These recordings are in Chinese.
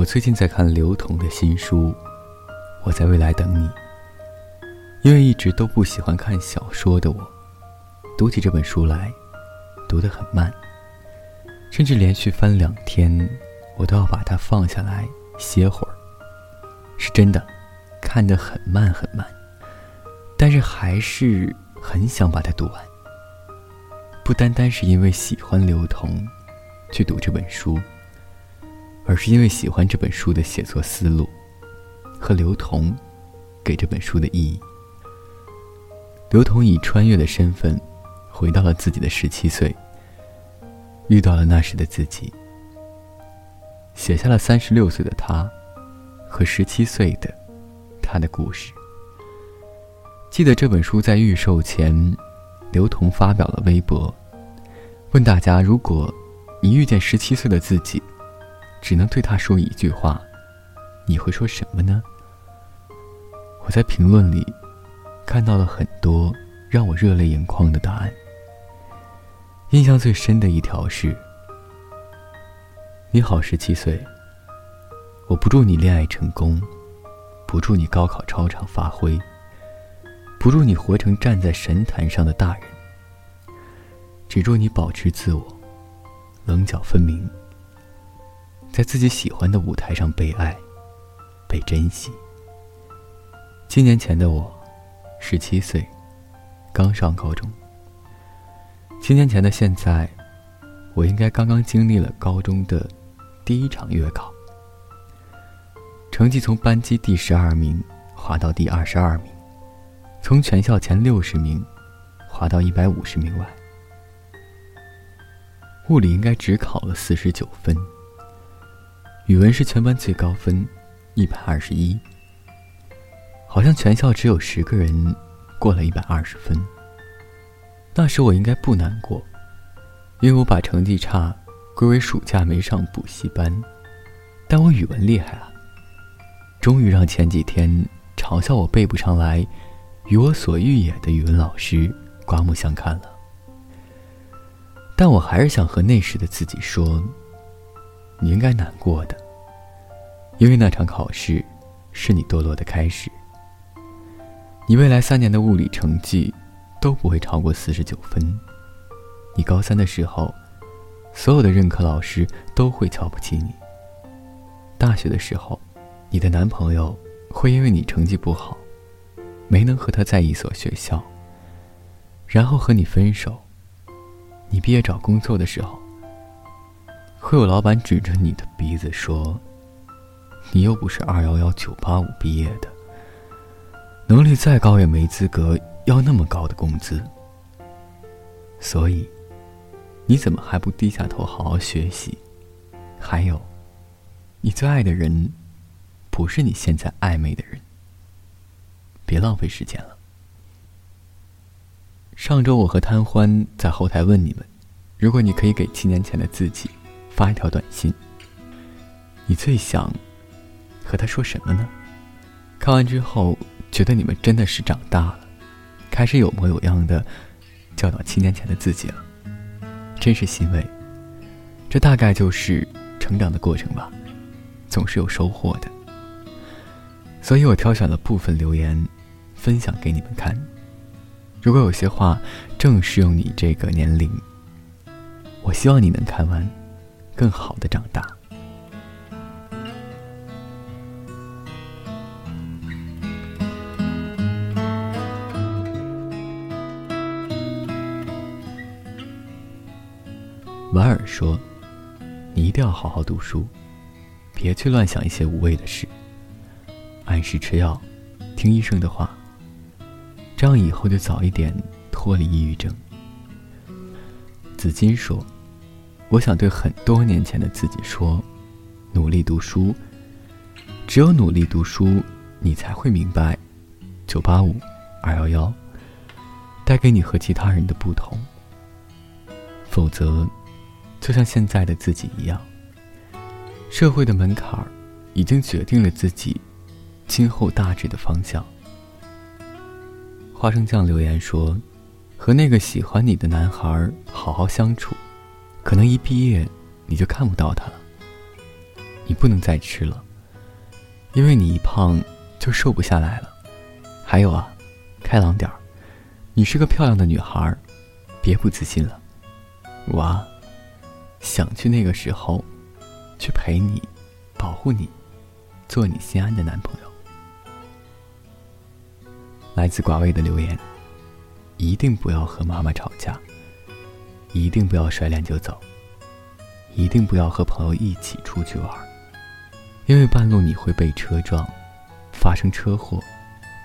我最近在看刘同的新书《我在未来等你》，因为一直都不喜欢看小说的我，读起这本书来，读得很慢，甚至连续翻两天，我都要把它放下来歇会儿。是真的，看得很慢很慢，但是还是很想把它读完。不单单是因为喜欢刘同，去读这本书。而是因为喜欢这本书的写作思路，和刘同给这本书的意义。刘同以穿越的身份，回到了自己的十七岁，遇到了那时的自己，写下了三十六岁的他和十七岁的他的故事。记得这本书在预售前，刘同发表了微博，问大家：如果你遇见十七岁的自己。只能对他说一句话，你会说什么呢？我在评论里看到了很多让我热泪盈眶的答案。印象最深的一条是：“你好，十七岁。我不祝你恋爱成功，不祝你高考超常发挥，不祝你活成站在神坛上的大人，只祝你保持自我，棱角分明。”在自己喜欢的舞台上被爱，被珍惜。七年前的我，十七岁，刚上高中。七年前的现在，我应该刚刚经历了高中的第一场月考，成绩从班级第十二名滑到第二十二名，从全校前六十名滑到一百五十名外。物理应该只考了四十九分。语文是全班最高分，一百二十一。好像全校只有十个人过了一百二十分。那时我应该不难过，因为我把成绩差归为暑假没上补习班。但我语文厉害啊，终于让前几天嘲笑我背不上来“与我所欲也”的语文老师刮目相看了。但我还是想和那时的自己说。你应该难过的，因为那场考试是你堕落的开始。你未来三年的物理成绩都不会超过四十九分。你高三的时候，所有的任课老师都会瞧不起你。大学的时候，你的男朋友会因为你成绩不好，没能和他在一所学校，然后和你分手。你毕业找工作的时候。会有老板指着你的鼻子说：“你又不是二幺幺九八五毕业的，能力再高也没资格要那么高的工资。所以，你怎么还不低下头好好学习？还有，你最爱的人，不是你现在暧昧的人。别浪费时间了。上周我和贪欢在后台问你们：如果你可以给七年前的自己。”发一条短信，你最想和他说什么呢？看完之后，觉得你们真的是长大了，开始有模有样的教导七年前的自己了，真是欣慰。这大概就是成长的过程吧，总是有收获的。所以我挑选了部分留言，分享给你们看。如果有些话正适用你这个年龄，我希望你能看完。更好的长大。婉尔说：“你一定要好好读书，别去乱想一些无谓的事，按时吃药，听医生的话，这样以后就早一点脱离抑郁症。”紫金说。我想对很多年前的自己说：努力读书。只有努力读书，你才会明白，九八五、二幺幺带给你和其他人的不同。否则，就像现在的自己一样，社会的门槛已经决定了自己今后大致的方向。花生酱留言说：和那个喜欢你的男孩好好相处。可能一毕业，你就看不到他了。你不能再吃了，因为你一胖就瘦不下来了。还有啊，开朗点儿，你是个漂亮的女孩，别不自信了。我啊，想去那个时候，去陪你，保护你，做你心安的男朋友。来自寡味的留言：一定不要和妈妈吵架，一定不要甩脸就走，一定不要和朋友一起出去玩，因为半路你会被车撞，发生车祸，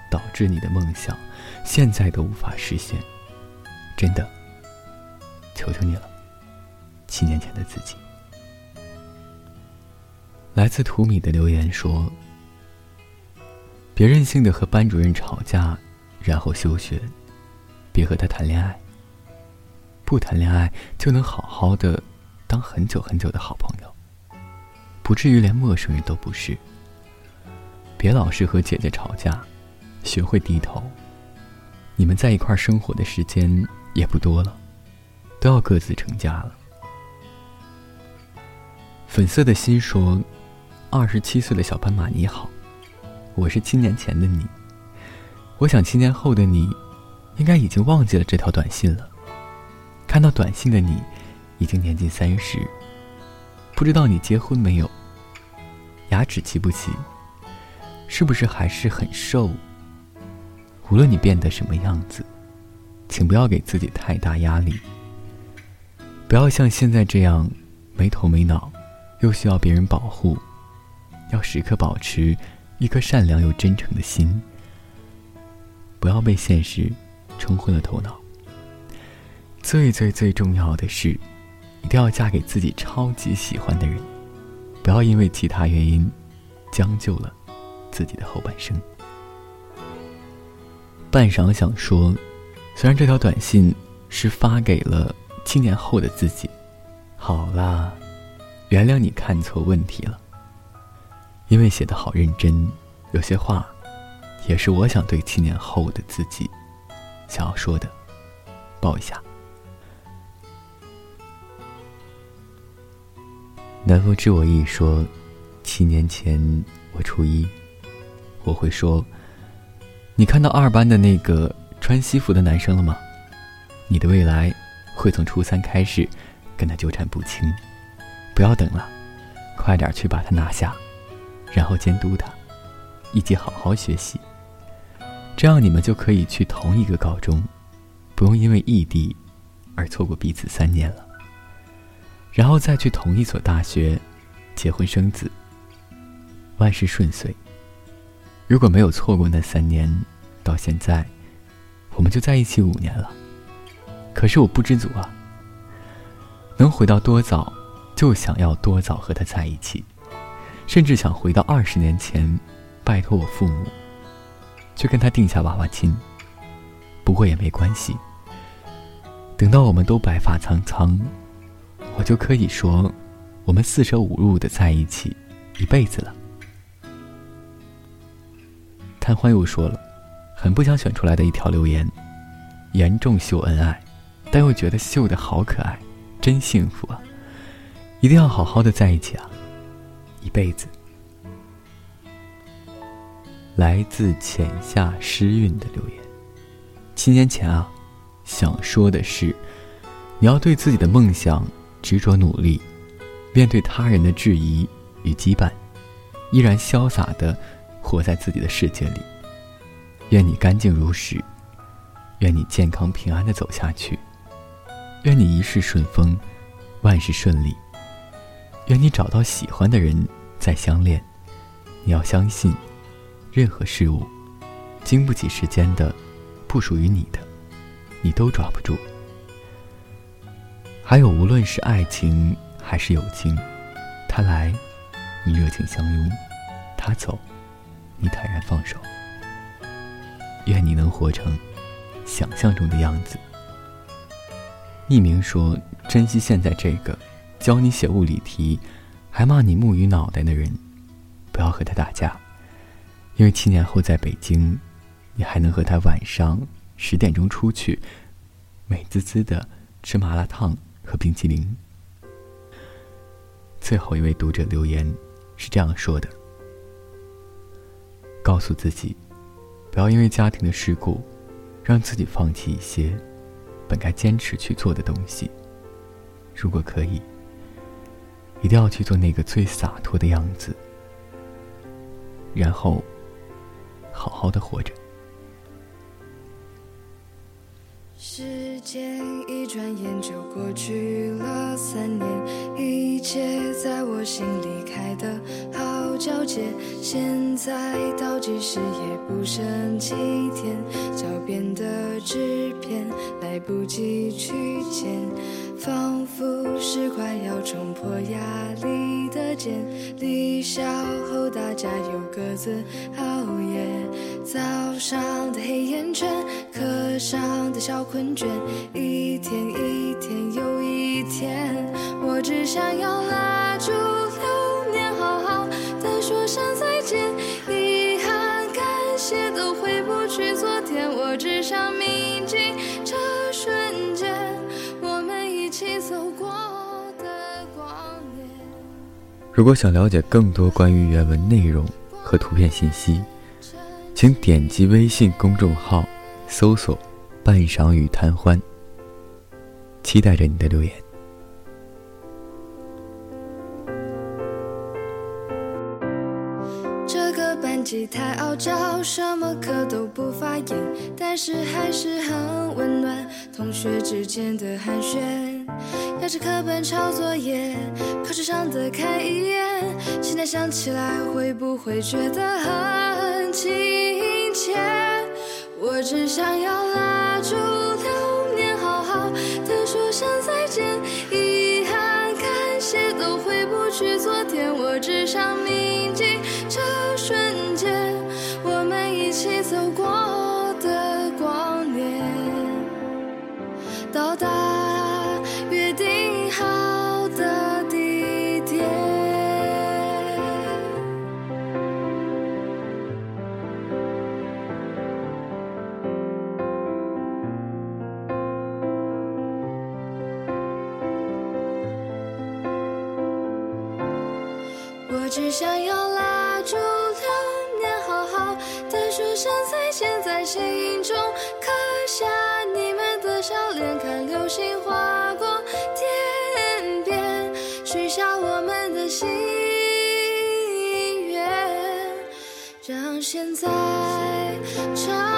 导致你的梦想现在都无法实现。真的，求求你了，七年前的自己。来自图米的留言说。别任性的和班主任吵架，然后休学，别和他谈恋爱。不谈恋爱就能好好的当很久很久的好朋友，不至于连陌生人都不是。别老是和姐姐吵架，学会低头。你们在一块生活的时间也不多了，都要各自成家了。粉色的心说：“二十七岁的小斑马你好。”我是七年前的你，我想七年后的你，应该已经忘记了这条短信了。看到短信的你，已经年近三十，不知道你结婚没有？牙齿齐不齐？是不是还是很瘦？无论你变得什么样子，请不要给自己太大压力。不要像现在这样没头没脑，又需要别人保护，要时刻保持。一颗善良又真诚的心，不要被现实冲昏了头脑。最最最重要的是，一定要嫁给自己超级喜欢的人，不要因为其他原因将就了自己的后半生。半晌想说，虽然这条短信是发给了七年后的自己，好啦，原谅你看错问题了。因为写的好认真，有些话，也是我想对七年后的自己想要说的，抱一下。南风知我意说，七年前我初一，我会说，你看到二班的那个穿西服的男生了吗？你的未来会从初三开始跟他纠缠不清，不要等了，快点去把他拿下。然后监督他，一起好好学习。这样你们就可以去同一个高中，不用因为异地而错过彼此三年了。然后再去同一所大学，结婚生子，万事顺遂。如果没有错过那三年，到现在，我们就在一起五年了。可是我不知足啊，能回到多早，就想要多早和他在一起。甚至想回到二十年前，拜托我父母，去跟他定下娃娃亲。不过也没关系，等到我们都白发苍苍，我就可以说，我们四舍五入的在一起一辈子了。贪欢又说了，很不想选出来的一条留言，严重秀恩爱，但又觉得秀的好可爱，真幸福啊！一定要好好的在一起啊！一辈子。来自浅夏诗韵的留言：七年前啊，想说的是，你要对自己的梦想执着努力，面对他人的质疑与羁绊，依然潇洒的活在自己的世界里。愿你干净如石，愿你健康平安的走下去，愿你一世顺风，万事顺利。愿你找到喜欢的人再相恋，你要相信，任何事物，经不起时间的，不属于你的，你都抓不住。还有，无论是爱情还是友情，他来，你热情相拥；他走，你坦然放手。愿你能活成想象中的样子。匿名说：珍惜现在这个。教你写物理题，还骂你木鱼脑袋的人，不要和他打架，因为七年后在北京，你还能和他晚上十点钟出去，美滋滋的吃麻辣烫和冰淇淋。最后一位读者留言：是这样说的：告诉自己，不要因为家庭的事故，让自己放弃一些本该坚持去做的东西。如果可以，一定要去做那个最洒脱的样子，然后好好的活着。时间一转眼就过去了三年，一切在我心里开的好皎洁。现在倒计时也不剩几天，脚边的纸片来不及去捡，仿佛是快要冲破压力的茧。离校后大家又各自熬夜，早上的黑眼圈，课上的小困。倦，一天一天又一天，我只想要拉住流年，好好的说声再见。遗憾、感谢都回不去昨天，我只想铭起走过的光年。如果想了解更多关于原文内容和图片信息，请点击微信公众号搜索。半晌与贪欢，期待着你的留言。这个班级太傲娇，什么课都不发言，但是还是很温暖。同学之间的寒暄，压着课本抄作业，考试上的看一眼。现在想起来，会不会觉得很亲切？我只想要拉住流年，好好的说声再见。遗憾、感谢都回不去昨天，我只想只想要拉住流年，好好的说声再见，在心中刻下你们的笑脸，看流星划过天边，许下我们的心愿，让现在。长。